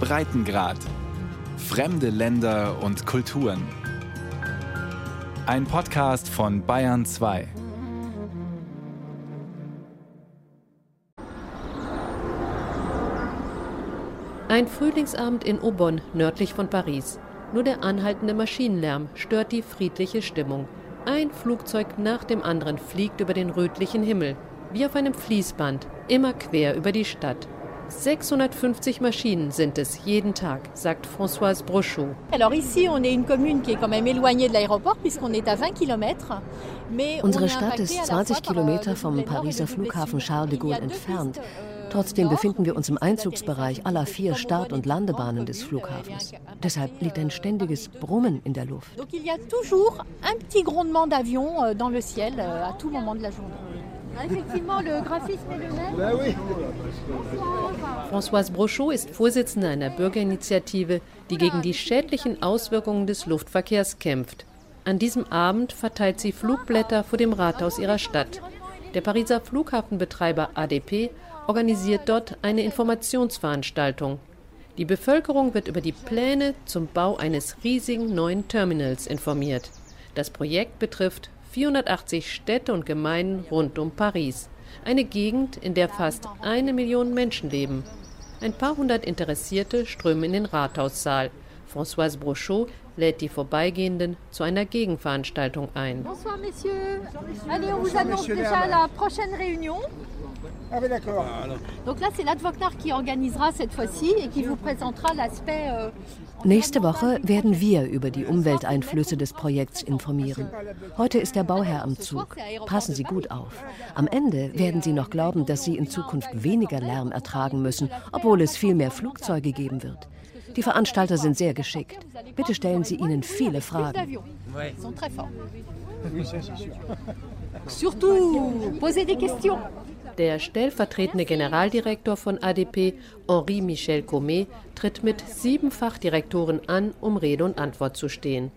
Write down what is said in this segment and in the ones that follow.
Breitengrad. Fremde Länder und Kulturen. Ein Podcast von Bayern 2. Ein Frühlingsabend in Aubonne, nördlich von Paris. Nur der anhaltende Maschinenlärm stört die friedliche Stimmung. Ein Flugzeug nach dem anderen fliegt über den rötlichen Himmel, wie auf einem Fließband, immer quer über die Stadt. 650 Maschinen sind es jeden Tag, sagt Françoise Brochot. Alors ici, on est une commune qui est quand même éloignée de l'aéroport puisqu'on est à 20 km. Unsere Stadt ist 20 Kilometer vom Pariser Flughafen Charles de Gaulle entfernt. Trotzdem befinden wir uns im Einzugsbereich aller vier Start- und Landebahnen des Flughafens. Deshalb liegt ein ständiges Brummen in der Luft. Françoise Brochot ist Vorsitzende einer Bürgerinitiative, die gegen die schädlichen Auswirkungen des Luftverkehrs kämpft. An diesem Abend verteilt sie Flugblätter vor dem Rathaus ihrer Stadt. Der Pariser Flughafenbetreiber ADP organisiert dort eine Informationsveranstaltung. Die Bevölkerung wird über die Pläne zum Bau eines riesigen neuen Terminals informiert. Das Projekt betrifft 480 Städte und Gemeinden rund um Paris, eine Gegend, in der fast eine Million Menschen leben. Ein paar hundert Interessierte strömen in den Rathaussaal. Françoise Brochot lädt die Vorbeigehenden zu einer Gegenveranstaltung ein. Bonsoir messieurs. Allez, on vous annonce déjà la prochaine réunion. Ah oui, d'accord. Donc là, c'est l'advocate qui organisera cette fois-ci et qui vous présentera l'aspect. euh, Nächste Woche werden wir über die Umwelteinflüsse des Projekts informieren. Heute ist der Bauherr am Zug. Passen Sie gut auf. Am Ende werden Sie noch glauben, dass Sie in Zukunft weniger Lärm ertragen müssen, obwohl es viel mehr Flugzeuge geben wird. Die Veranstalter sind sehr geschickt. Bitte stellen Sie ihnen viele Fragen. Surtout, posez des questions. Der stellvertretende Generaldirektor von ADP, Henri Michel Comet, tritt mit sieben Fachdirektoren an, um Rede und Antwort zu stehen.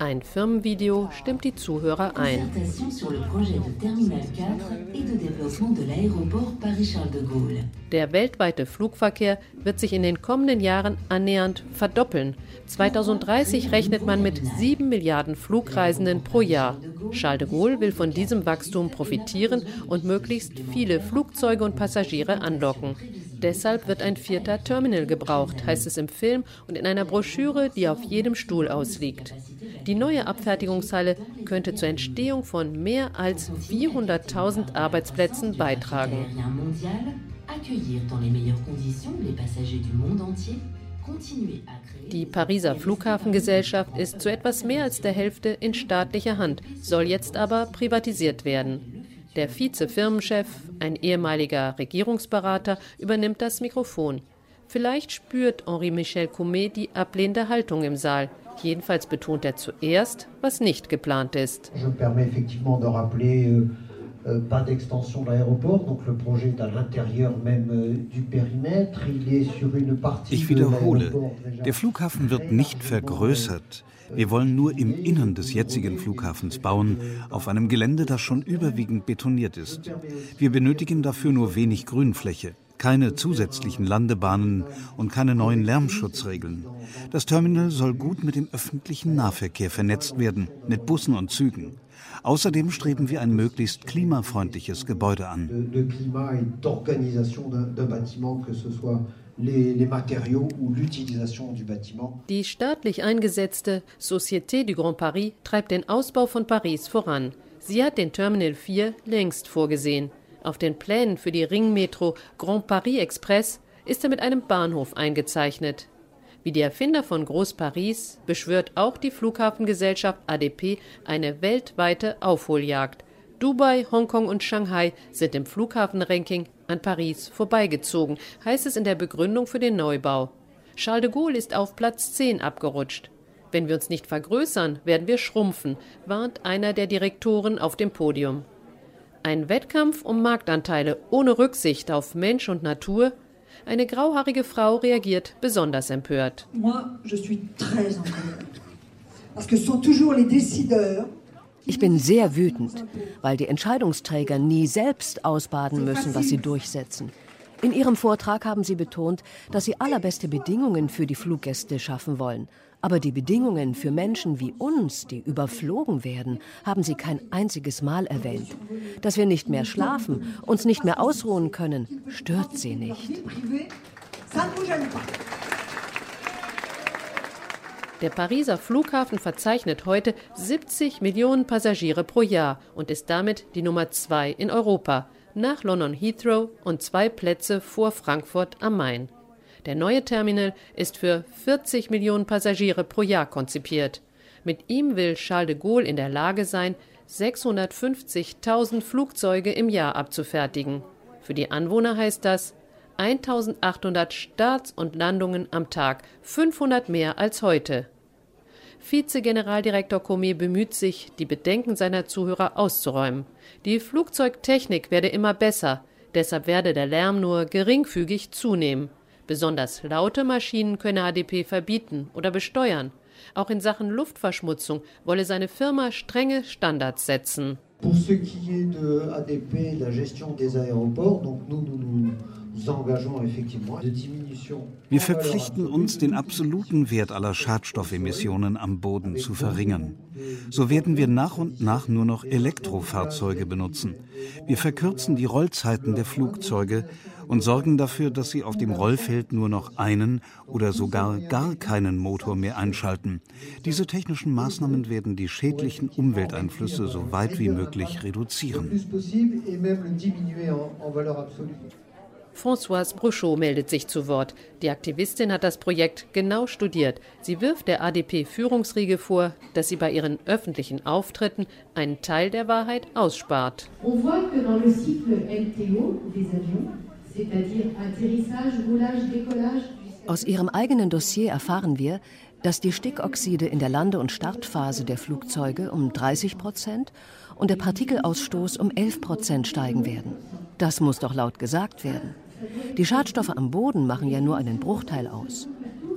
Ein Firmenvideo stimmt die Zuhörer ein. Concertation sur le projet de Terminal 4 et de développement de l'aéroport Paris-Charles de Gaulle. Der weltweite Flugverkehr wird sich in den kommenden Jahren annähernd verdoppeln. 2030 rechnet man mit 7 Milliarden Flugreisenden pro Jahr. Charles de Gaulle will von diesem Wachstum profitieren und möglichst viele Flugzeuge und Passagiere anlocken. Deshalb wird ein vierter Terminal gebraucht, heißt es im Film und in einer Broschüre, die auf jedem Stuhl ausliegt. Die neue Abfertigungshalle könnte zur Entstehung von mehr als 400.000 Arbeitsplätzen beitragen. Die Pariser Flughafengesellschaft ist zu etwas mehr als der Hälfte in staatlicher Hand, soll jetzt aber privatisiert werden. Der Vize-Firmenchef, ein ehemaliger Regierungsberater, übernimmt das Mikrofon. Vielleicht spürt Henri Michel Coumet die ablehnende Haltung im Saal. Jedenfalls betont er zuerst, was nicht geplant ist. Je me permets effectivement de rappeler euh, euh, pas d'extension de l'aéroport, donc le projet est à l'intérieur même euh, du périmètre. Il est sur une partie Ich de wiederhole, der Flughafen wird nicht vergrößert. Wir wollen nur im Innern des jetzigen Flughafens bauen, auf einem Gelände, das schon überwiegend betoniert ist. Wir benötigen dafür nur wenig Grünfläche, keine zusätzlichen Landebahnen und keine neuen Lärmschutzregeln. Das Terminal soll gut mit dem öffentlichen Nahverkehr vernetzt werden, mit Bussen und Zügen. Außerdem streben wir ein möglichst klimafreundliches Gebäude an. Die staatlich eingesetzte Société du Grand Paris treibt den Ausbau von Paris voran. Sie hat den Terminal 4 längst vorgesehen. Auf den Plänen für die Ringmetro Grand Paris Express ist er mit einem Bahnhof eingezeichnet. Wie die Erfinder von Groß Paris beschwört auch die Flughafengesellschaft ADP eine weltweite Aufholjagd. Dubai, Hongkong und Shanghai sind im Flughafenranking an Paris vorbeigezogen, heißt es in der Begründung für den Neubau. Charles de Gaulle ist auf Platz 10 abgerutscht. Wenn wir uns nicht vergrößern, werden wir schrumpfen, warnt einer der Direktoren auf dem Podium. Ein Wettkampf um Marktanteile ohne Rücksicht auf Mensch und Natur? Eine grauhaarige Frau reagiert besonders empört. Ich bin sehr wütend, weil die Entscheidungsträger nie selbst ausbaden müssen, was sie durchsetzen. In Ihrem Vortrag haben Sie betont, dass Sie allerbeste Bedingungen für die Fluggäste schaffen wollen. Aber die Bedingungen für Menschen wie uns, die überflogen werden, haben Sie kein einziges Mal erwähnt. Dass wir nicht mehr schlafen, uns nicht mehr ausruhen können, stört Sie nicht. Der Pariser Flughafen verzeichnet heute 70 Millionen Passagiere pro Jahr und ist damit die Nummer zwei in Europa, nach London Heathrow und zwei Plätze vor Frankfurt am Main. Der neue Terminal ist für 40 Millionen Passagiere pro Jahr konzipiert. Mit ihm will Charles de Gaulle in der Lage sein, 650.000 Flugzeuge im Jahr abzufertigen. Für die Anwohner heißt das 1800 Starts und Landungen am Tag, 500 mehr als heute. Vize-Generaldirektor Comet bemüht sich, die Bedenken seiner Zuhörer auszuräumen. Die Flugzeugtechnik werde immer besser, deshalb werde der Lärm nur geringfügig zunehmen. Besonders laute Maschinen könne ADP verbieten oder besteuern. Auch in Sachen Luftverschmutzung wolle seine Firma strenge Standards setzen. Pour ce qui est de ADP, la gestion des aéroports, donc nous, nous nous wir verpflichten uns, den absoluten Wert aller Schadstoffemissionen am Boden zu verringern. So werden wir nach und nach nur noch Elektrofahrzeuge benutzen. Wir verkürzen die Rollzeiten der Flugzeuge und sorgen dafür, dass sie auf dem Rollfeld nur noch einen oder sogar gar keinen Motor mehr einschalten. Diese technischen Maßnahmen werden die schädlichen Umwelteinflüsse so weit wie möglich reduzieren. Françoise Bruchot meldet sich zu Wort. Die Aktivistin hat das Projekt genau studiert. Sie wirft der ADP-Führungsriege vor, dass sie bei ihren öffentlichen Auftritten einen Teil der Wahrheit ausspart. Aus ihrem eigenen Dossier erfahren wir, dass die Stickoxide in der Lande- und Startphase der Flugzeuge um 30 Prozent und der Partikelausstoß um 11 Prozent steigen werden. Das muss doch laut gesagt werden. Die Schadstoffe am Boden machen ja nur einen Bruchteil aus.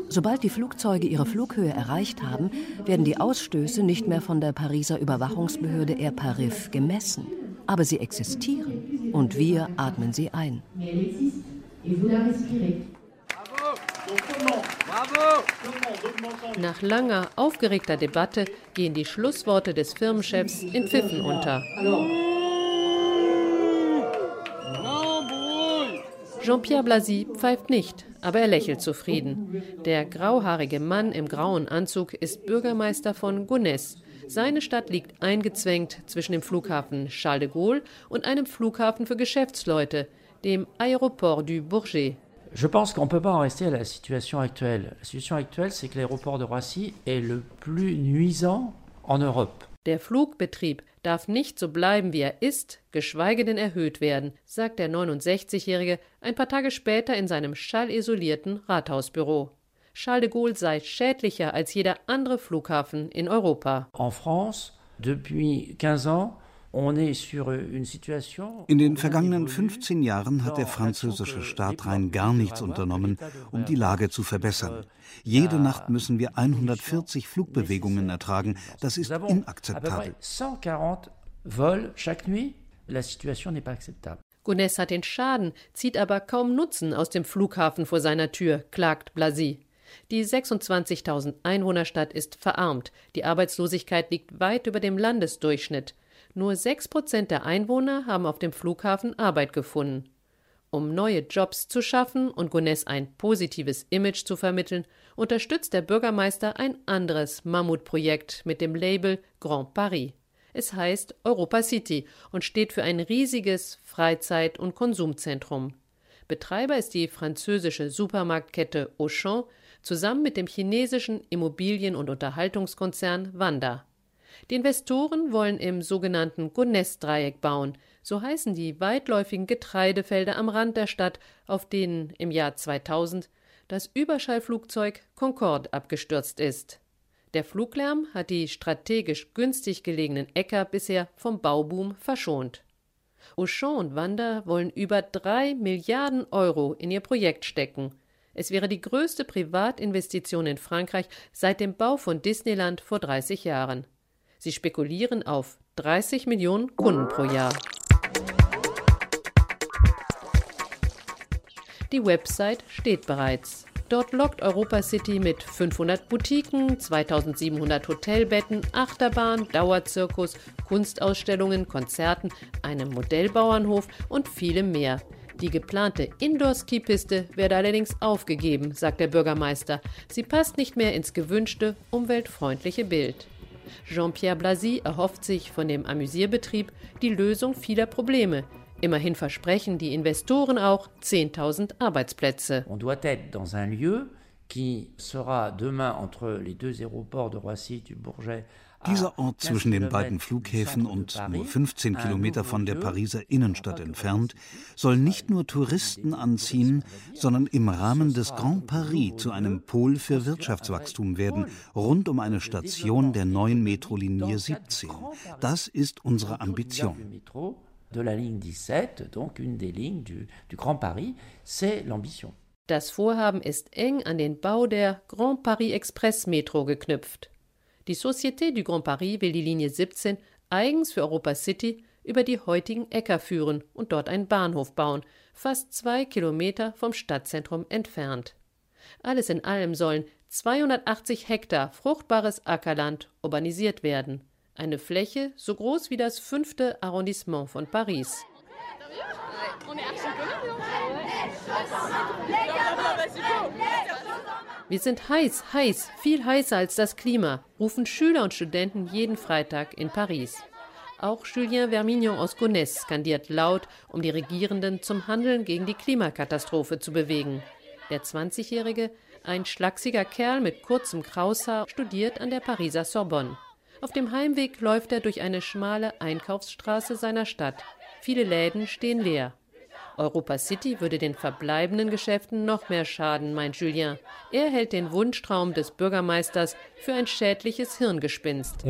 Sobald die Flugzeuge ihre Flughöhe erreicht haben, werden die Ausstöße nicht mehr von der Pariser Überwachungsbehörde Air Parif gemessen. Aber sie existieren und wir atmen sie ein. Nach langer, aufgeregter Debatte gehen die Schlussworte des Firmenchefs in Pfiffen unter. Jean-Pierre Blasy pfeift nicht, aber er lächelt zufrieden. Der grauhaarige Mann im grauen Anzug ist Bürgermeister von Gonesse. Seine Stadt liegt eingezwängt zwischen dem Flughafen Charles de Gaulle und einem Flughafen für Geschäftsleute, dem Aéroport du Bourget. Je pense qu'on ne peut pas en rester à la situation actuelle. La situation actuelle, c'est que l'aéroport de Roissy est le plus nuisant en Europe. Der Flugbetrieb darf nicht so bleiben, wie er ist, geschweige denn erhöht werden, sagt der 69-Jährige ein paar Tage später in seinem schallisolierten Rathausbüro. Charles de Gaulle sei schädlicher als jeder andere Flughafen in Europa. En France, depuis 15 ans, in den vergangenen 15 Jahren hat der französische Staat rein gar nichts unternommen, um die Lage zu verbessern. Jede Nacht müssen wir 140 Flugbewegungen ertragen. Das ist inakzeptabel. Gonesse hat den Schaden, zieht aber kaum Nutzen aus dem Flughafen vor seiner Tür, klagt Blasy. Die 26.000 Einwohnerstadt ist verarmt. Die Arbeitslosigkeit liegt weit über dem Landesdurchschnitt. Nur 6 Prozent der Einwohner haben auf dem Flughafen Arbeit gefunden. Um neue Jobs zu schaffen und Gonesse ein positives Image zu vermitteln, unterstützt der Bürgermeister ein anderes Mammutprojekt mit dem Label Grand Paris. Es heißt Europa City und steht für ein riesiges Freizeit- und Konsumzentrum. Betreiber ist die französische Supermarktkette Auchan zusammen mit dem chinesischen Immobilien- und Unterhaltungskonzern Wanda. Die Investoren wollen im sogenannten Gonesse-Dreieck bauen. So heißen die weitläufigen Getreidefelder am Rand der Stadt, auf denen im Jahr 2000 das Überschallflugzeug Concorde abgestürzt ist. Der Fluglärm hat die strategisch günstig gelegenen Äcker bisher vom Bauboom verschont. Auchan und Wanda wollen über drei Milliarden Euro in ihr Projekt stecken. Es wäre die größte Privatinvestition in Frankreich seit dem Bau von Disneyland vor 30 Jahren. Sie spekulieren auf 30 Millionen Kunden pro Jahr. Die Website steht bereits. Dort lockt Europa City mit 500 Boutiquen, 2700 Hotelbetten, Achterbahn, Dauerzirkus, Kunstausstellungen, Konzerten, einem Modellbauernhof und vielem mehr. Die geplante Indoor-Skipiste werde allerdings aufgegeben, sagt der Bürgermeister. Sie passt nicht mehr ins gewünschte, umweltfreundliche Bild. Jean-Pierre Blasy erhofft sich von dem Amüsierbetrieb die Lösung vieler Probleme, Immerhin versprechen die Investoren auch 10.000 Arbeitsplätze. On doit être dans un lieu qui sera demain entre les deux aéroports de Roissy du Bourget dieser Ort zwischen den beiden Flughäfen und nur 15 Kilometer von der Pariser Innenstadt entfernt, soll nicht nur Touristen anziehen, sondern im Rahmen des Grand Paris zu einem Pol für Wirtschaftswachstum werden, rund um eine Station der neuen Metrolinie 17. Das ist unsere Ambition de la ligne 17, donc une des lignes du, du Grand Paris, c'est l'ambition. Das Vorhaben ist eng an den Bau der Grand Paris Express Metro geknüpft. Die Société du Grand Paris will die Linie 17 eigens für Europa City über die heutigen Äcker führen und dort einen Bahnhof bauen, fast zwei Kilometer vom Stadtzentrum entfernt. Alles in allem sollen 280 Hektar fruchtbares Ackerland urbanisiert werden eine Fläche so groß wie das fünfte Arrondissement von Paris. Wir sind heiß, heiß, viel heißer als das Klima, rufen Schüler und Studenten jeden Freitag in Paris. Auch Julien Vermignon aus Gonesse skandiert laut, um die Regierenden zum Handeln gegen die Klimakatastrophe zu bewegen. Der 20-Jährige, ein schlachsiger Kerl mit kurzem Kraushaar, studiert an der Pariser Sorbonne. Auf dem Heimweg läuft er durch eine schmale Einkaufsstraße seiner Stadt. Viele Läden stehen leer. Europa City würde den verbleibenden Geschäften noch mehr schaden, meint Julien. Er hält den Wunschtraum des Bürgermeisters für ein schädliches Hirngespinst.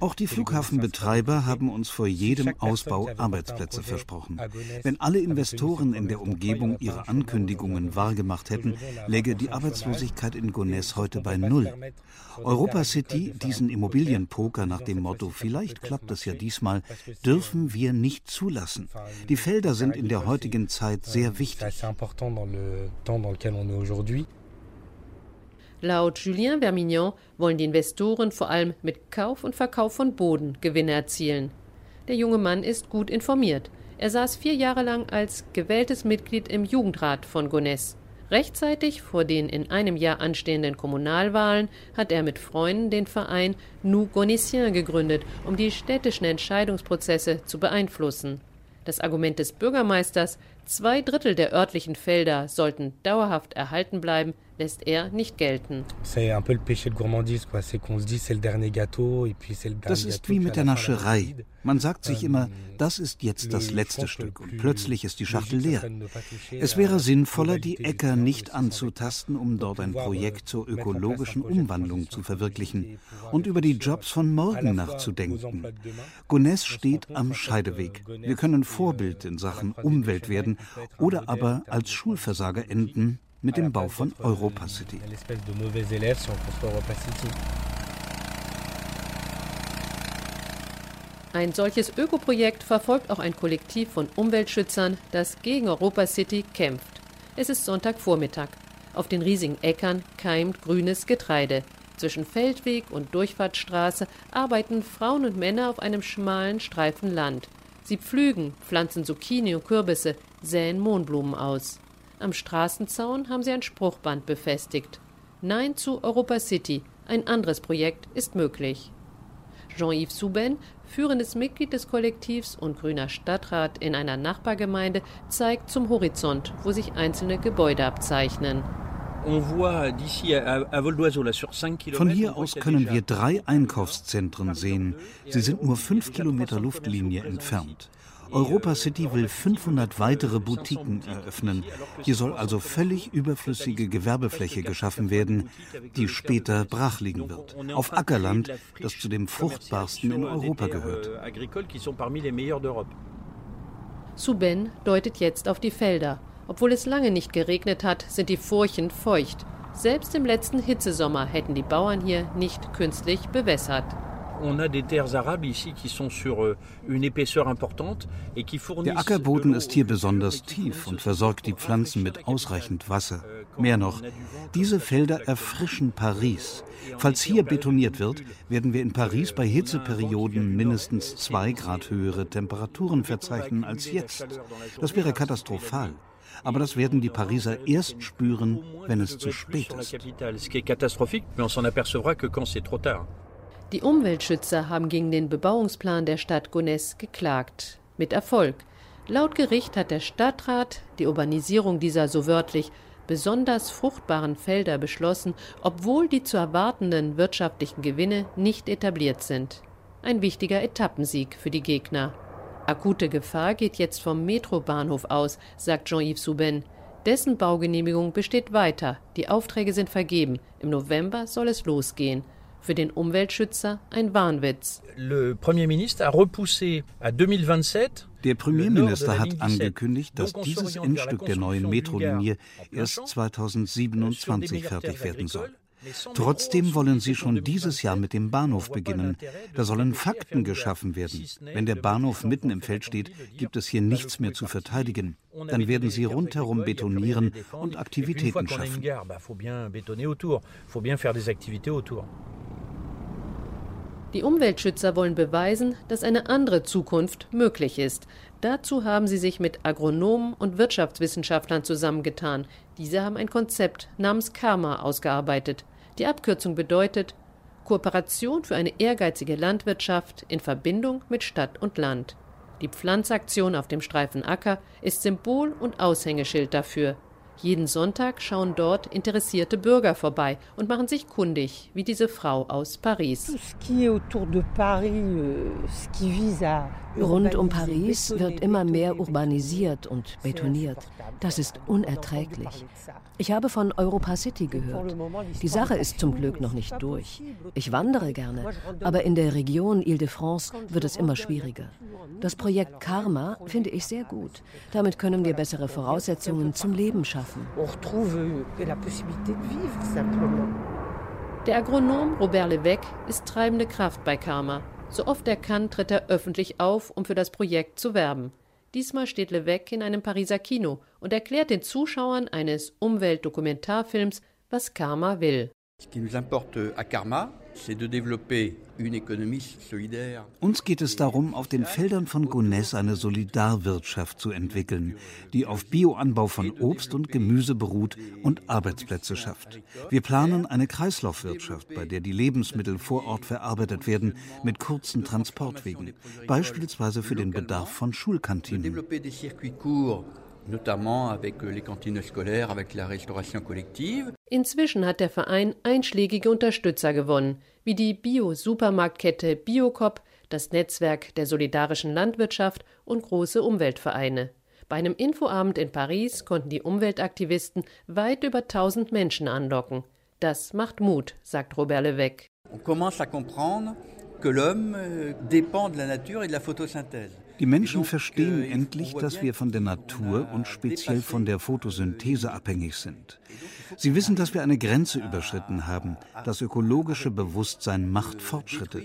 Auch die Flughafenbetreiber haben uns vor jedem Ausbau Arbeitsplätze versprochen. Wenn alle Investoren in der Umgebung ihre Ankündigungen wahrgemacht hätten, läge die Arbeitslosigkeit in Gonesse heute bei Null. Europa City, diesen Immobilienpoker nach dem Motto, vielleicht klappt es ja diesmal, dürfen wir nicht zulassen. Die Felder sind in der heutigen Zeit sehr wichtig. Laut Julien Vermignon wollen die Investoren vor allem mit Kauf und Verkauf von Boden Gewinne erzielen. Der junge Mann ist gut informiert. Er saß vier Jahre lang als gewähltes Mitglied im Jugendrat von Gonesse. Rechtzeitig vor den in einem Jahr anstehenden Kommunalwahlen hat er mit Freunden den Verein Nous Gonessiens gegründet, um die städtischen Entscheidungsprozesse zu beeinflussen. Das Argument des Bürgermeisters, zwei Drittel der örtlichen Felder sollten dauerhaft erhalten bleiben, lässt er nicht gelten. Das ist wie mit der Nascherei. Man sagt sich immer, das ist jetzt das letzte Stück und plötzlich ist die Schachtel leer. Es wäre sinnvoller, die Äcker nicht anzutasten, um dort ein Projekt zur ökologischen Umwandlung zu verwirklichen und über die Jobs von morgen nachzudenken. Gonesse steht am Scheideweg. Wir können Vorbild in Sachen Umwelt werden oder aber als Schulversager enden mit dem Bau von Europa City. Ein solches Ökoprojekt verfolgt auch ein Kollektiv von Umweltschützern, das gegen Europa City kämpft. Es ist Sonntagvormittag. Auf den riesigen Äckern keimt grünes Getreide. Zwischen Feldweg und Durchfahrtsstraße arbeiten Frauen und Männer auf einem schmalen Streifen Land. Sie pflügen, pflanzen Zucchini und Kürbisse, säen Mohnblumen aus. Am Straßenzaun haben sie ein Spruchband befestigt. Nein zu Europa City, ein anderes Projekt ist möglich. Jean-Yves Souben, führendes Mitglied des Kollektivs und grüner Stadtrat in einer Nachbargemeinde, zeigt zum Horizont, wo sich einzelne Gebäude abzeichnen. Von hier aus können wir drei Einkaufszentren sehen. Sie sind nur fünf Kilometer Luftlinie entfernt. Europa City will 500 weitere Boutiquen eröffnen. Hier soll also völlig überflüssige Gewerbefläche geschaffen werden, die später brach liegen wird. Auf Ackerland, das zu dem fruchtbarsten in Europa gehört. Souben deutet jetzt auf die Felder. Obwohl es lange nicht geregnet hat, sind die Furchen feucht. Selbst im letzten Hitzesommer hätten die Bauern hier nicht künstlich bewässert. Der Ackerboden ist hier besonders tief und versorgt die Pflanzen mit ausreichend Wasser. Mehr noch, diese Felder erfrischen Paris. Falls hier betoniert wird, werden wir in Paris bei Hitzeperioden mindestens zwei Grad höhere Temperaturen verzeichnen als jetzt. Das wäre katastrophal. Aber das werden die Pariser erst spüren, wenn es zu spät ist. Die Umweltschützer haben gegen den Bebauungsplan der Stadt Gonesse geklagt. Mit Erfolg. Laut Gericht hat der Stadtrat die Urbanisierung dieser so wörtlich besonders fruchtbaren Felder beschlossen, obwohl die zu erwartenden wirtschaftlichen Gewinne nicht etabliert sind. Ein wichtiger Etappensieg für die Gegner. Akute Gefahr geht jetzt vom Metrobahnhof aus, sagt Jean-Yves Souben. Dessen Baugenehmigung besteht weiter. Die Aufträge sind vergeben. Im November soll es losgehen. Für den Umweltschützer ein Wahnwitz. Der Premierminister hat angekündigt, dass dieses Endstück der neuen Metrolinie erst 2027 fertig werden soll. Trotzdem wollen sie schon dieses Jahr mit dem Bahnhof beginnen. Da sollen Fakten geschaffen werden. Wenn der Bahnhof mitten im Feld steht, gibt es hier nichts mehr zu verteidigen. Dann werden sie rundherum betonieren und Aktivitäten schaffen. Die Umweltschützer wollen beweisen, dass eine andere Zukunft möglich ist. Dazu haben sie sich mit Agronomen und Wirtschaftswissenschaftlern zusammengetan. Diese haben ein Konzept namens Karma ausgearbeitet. Die Abkürzung bedeutet Kooperation für eine ehrgeizige Landwirtschaft in Verbindung mit Stadt und Land. Die Pflanzaktion auf dem Streifen Acker ist Symbol und Aushängeschild dafür. Jeden Sonntag schauen dort interessierte Bürger vorbei und machen sich kundig, wie diese Frau aus Paris. Rund um Paris wird immer mehr urbanisiert und betoniert. Das ist unerträglich. Ich habe von Europa City gehört. Die Sache ist zum Glück noch nicht durch. Ich wandere gerne, aber in der Region Ile-de-France wird es immer schwieriger. Das Projekt Karma finde ich sehr gut. Damit können wir bessere Voraussetzungen zum Leben schaffen. Der Agronom Robert Levesque ist treibende Kraft bei Karma. So oft er kann, tritt er öffentlich auf, um für das Projekt zu werben. Diesmal steht Levesque in einem Pariser Kino und erklärt den Zuschauern eines Umweltdokumentarfilms, was Karma will. Ce qui nous importe à Karma, uns geht es darum, auf den Feldern von Gonesse eine Solidarwirtschaft zu entwickeln, die auf Bioanbau von Obst und Gemüse beruht und Arbeitsplätze schafft. Wir planen eine Kreislaufwirtschaft, bei der die Lebensmittel vor Ort verarbeitet werden, mit kurzen Transportwegen, beispielsweise für den Bedarf von Schulkantinen notamment avec euh, les cantines scolaires, avec la restauration collective. Inzwischen hat der Verein einschlägige Unterstützer gewonnen, wie die Bio-Supermarktkette Biocop, das Netzwerk der solidarischen Landwirtschaft und große Umweltvereine. Bei einem Infoabend in Paris konnten die Umweltaktivisten weit über 1000 Menschen anlocken. Das macht Mut, sagt Robert Levesque. On commence à comprendre que l'homme euh, dépend de la nature et de la photosynthèse. Die Menschen verstehen endlich, dass wir von der Natur und speziell von der Photosynthese abhängig sind. Sie wissen, dass wir eine Grenze überschritten haben. Das ökologische Bewusstsein macht Fortschritte.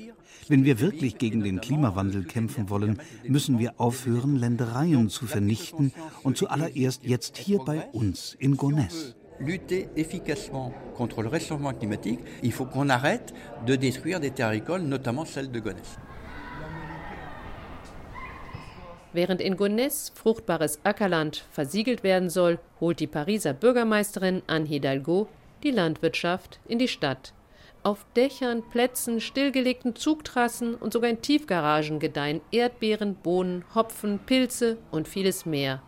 Wenn wir wirklich gegen den Klimawandel kämpfen wollen, müssen wir aufhören, Ländereien zu vernichten und zuallererst jetzt hier bei uns in Gonesse lutter efficacement contre le réchauffement climatique, il faut qu'on arrête de détruire des terres agricoles, notamment celle de Gonesse. Während in Gonesse fruchtbares Ackerland versiegelt werden soll, holt die Pariser Bürgermeisterin Anne Hidalgo die Landwirtschaft in die Stadt. Auf Dächern, Plätzen, stillgelegten Zugtrassen und sogar in Tiefgaragen gedeihen Erdbeeren, Bohnen, Hopfen, Pilze und vieles mehr.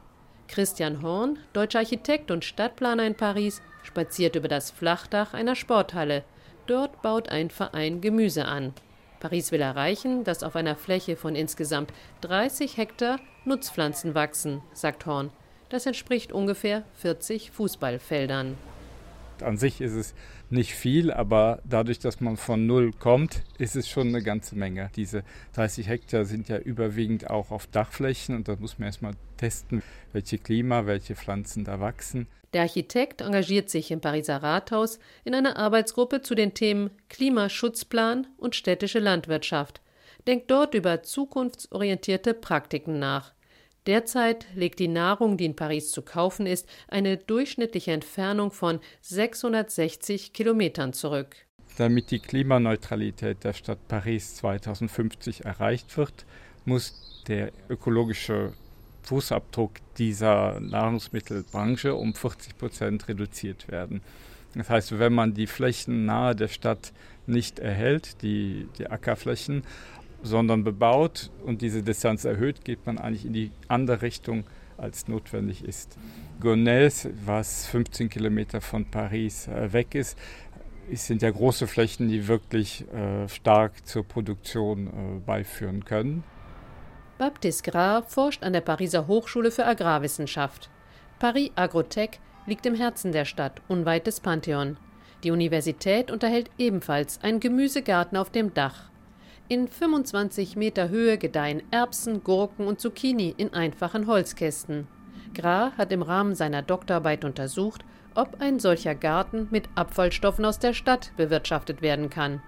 Christian Horn, deutscher Architekt und Stadtplaner in Paris, spaziert über das Flachdach einer Sporthalle. Dort baut ein Verein Gemüse an. Paris will erreichen, dass auf einer Fläche von insgesamt 30 Hektar Nutzpflanzen wachsen, sagt Horn. Das entspricht ungefähr 40 Fußballfeldern. An sich ist es nicht viel, aber dadurch, dass man von null kommt, ist es schon eine ganze Menge. Diese 30 Hektar sind ja überwiegend auch auf Dachflächen und da muss man erstmal testen, welche Klima, welche Pflanzen da wachsen. Der Architekt engagiert sich im Pariser Rathaus in einer Arbeitsgruppe zu den Themen Klimaschutzplan und städtische Landwirtschaft, denkt dort über zukunftsorientierte Praktiken nach. Derzeit legt die Nahrung, die in Paris zu kaufen ist, eine durchschnittliche Entfernung von 660 Kilometern zurück. Damit die Klimaneutralität der Stadt Paris 2050 erreicht wird, muss der ökologische Fußabdruck dieser Nahrungsmittelbranche um 40 Prozent reduziert werden. Das heißt, wenn man die Flächen nahe der Stadt nicht erhält, die, die Ackerflächen, sondern bebaut und diese Distanz erhöht, geht man eigentlich in die andere Richtung, als notwendig ist. Gonesse, was 15 Kilometer von Paris äh, weg ist, sind ja große Flächen, die wirklich äh, stark zur Produktion äh, beiführen können. Baptiste Gras forscht an der Pariser Hochschule für Agrarwissenschaft. Paris Agrotech liegt im Herzen der Stadt, unweit des Pantheon. Die Universität unterhält ebenfalls einen Gemüsegarten auf dem Dach. In 25 Meter Höhe gedeihen Erbsen, Gurken und Zucchini in einfachen Holzkästen. Gras hat im Rahmen seiner Doktorarbeit untersucht, ob ein solcher Garten mit Abfallstoffen aus der Stadt bewirtschaftet werden kann.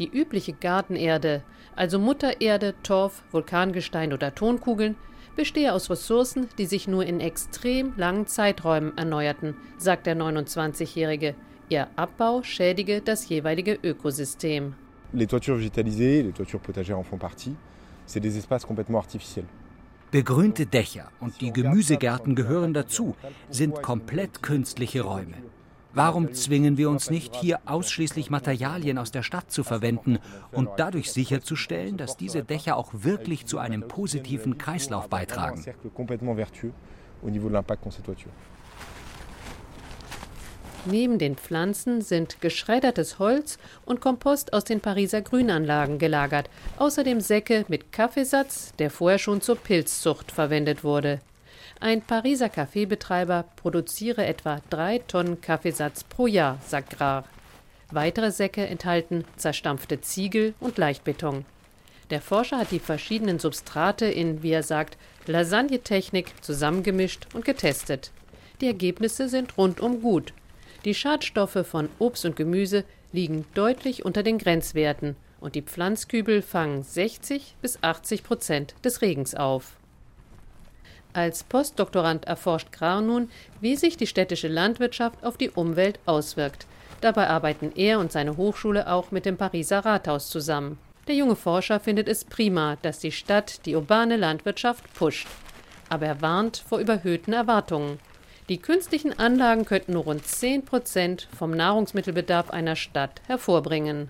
Die übliche Gartenerde, also Muttererde, Torf, Vulkangestein oder Tonkugeln, bestehe aus Ressourcen, die sich nur in extrem langen Zeiträumen erneuerten, sagt der 29-Jährige. Ihr Abbau schädige das jeweilige Ökosystem. Les toitures végétalisées, les toitures potagères en font partie. C'est des espaces complètement artificiels. Begrünte Dächer und die Gemüsegärten gehören dazu, sind komplett künstliche Räume. Warum zwingen wir uns nicht, hier ausschließlich Materialien aus der Stadt zu verwenden und dadurch sicherzustellen, dass diese Dächer auch wirklich zu einem positiven Kreislauf beitragen? Neben den Pflanzen sind geschreddertes Holz und Kompost aus den Pariser Grünanlagen gelagert, außerdem Säcke mit Kaffeesatz, der vorher schon zur Pilzzucht verwendet wurde. Ein Pariser Kaffeebetreiber produziere etwa drei Tonnen Kaffeesatz pro Jahr, sagt Grar. Weitere Säcke enthalten zerstampfte Ziegel und Leichtbeton. Der Forscher hat die verschiedenen Substrate in, wie er sagt, Lasagne-Technik zusammengemischt und getestet. Die Ergebnisse sind rundum gut die Schadstoffe von Obst und Gemüse liegen deutlich unter den Grenzwerten und die Pflanzkübel fangen 60 bis 80 Prozent des Regens auf. Als Postdoktorand erforscht Grau nun, wie sich die städtische Landwirtschaft auf die Umwelt auswirkt. Dabei arbeiten er und seine Hochschule auch mit dem Pariser Rathaus zusammen. Der junge Forscher findet es prima, dass die Stadt die urbane Landwirtschaft pusht. Aber er warnt vor überhöhten Erwartungen. Die künstlichen Anlagen könnten nur rund 10 Prozent vom Nahrungsmittelbedarf einer Stadt hervorbringen.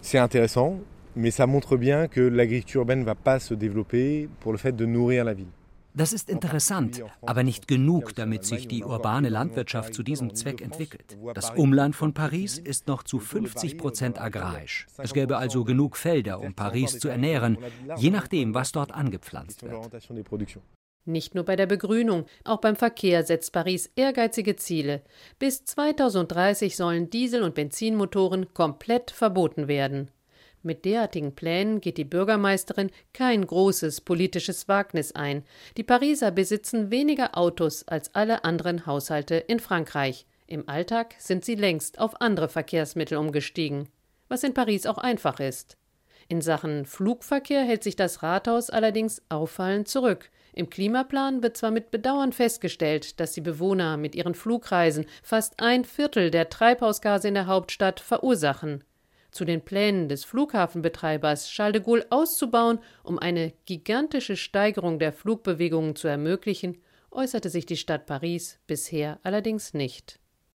C'est intéressant, mais ça montre bien que l'agriculture urbaine ne va pas se développer pour le fait de nourrir la ville. Das ist interessant, aber nicht genug, damit sich die urbane Landwirtschaft zu diesem Zweck entwickelt. Das Umland von Paris ist noch zu 50 Prozent agrarisch. Es gäbe also genug Felder, um Paris zu ernähren, je nachdem, was dort angepflanzt wird. Nicht nur bei der Begrünung, auch beim Verkehr setzt Paris ehrgeizige Ziele. Bis 2030 sollen Diesel- und Benzinmotoren komplett verboten werden. Mit derartigen Plänen geht die Bürgermeisterin kein großes politisches Wagnis ein. Die Pariser besitzen weniger Autos als alle anderen Haushalte in Frankreich. Im Alltag sind sie längst auf andere Verkehrsmittel umgestiegen, was in Paris auch einfach ist. In Sachen Flugverkehr hält sich das Rathaus allerdings auffallend zurück. Im Klimaplan wird zwar mit Bedauern festgestellt, dass die Bewohner mit ihren Flugreisen fast ein Viertel der Treibhausgase in der Hauptstadt verursachen. Zu den Plänen des Flughafenbetreibers Charles de Gaulle auszubauen, um eine gigantische Steigerung der Flugbewegungen zu ermöglichen, äußerte sich die Stadt Paris bisher allerdings nicht.